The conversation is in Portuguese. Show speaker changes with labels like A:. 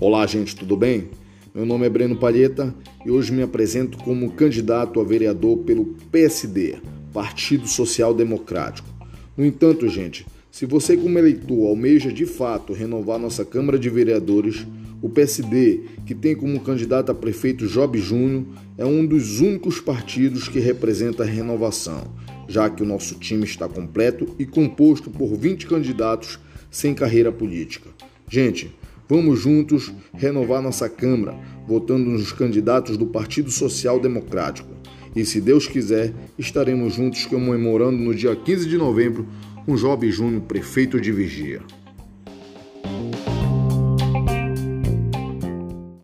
A: Olá, gente, tudo bem? Meu nome é Breno Palheta e hoje me apresento como candidato a vereador pelo PSD, Partido Social Democrático. No entanto, gente, se você, como eleitor, almeja de fato renovar nossa Câmara de Vereadores, o PSD, que tem como candidato a prefeito Job Júnior, é um dos únicos partidos que representa a renovação, já que o nosso time está completo e composto por 20 candidatos sem carreira política. Gente, vamos juntos renovar nossa Câmara, votando nos candidatos do Partido Social Democrático. E se Deus quiser, estaremos juntos comemorando no dia 15 de novembro um Job Júnior prefeito de Vigia.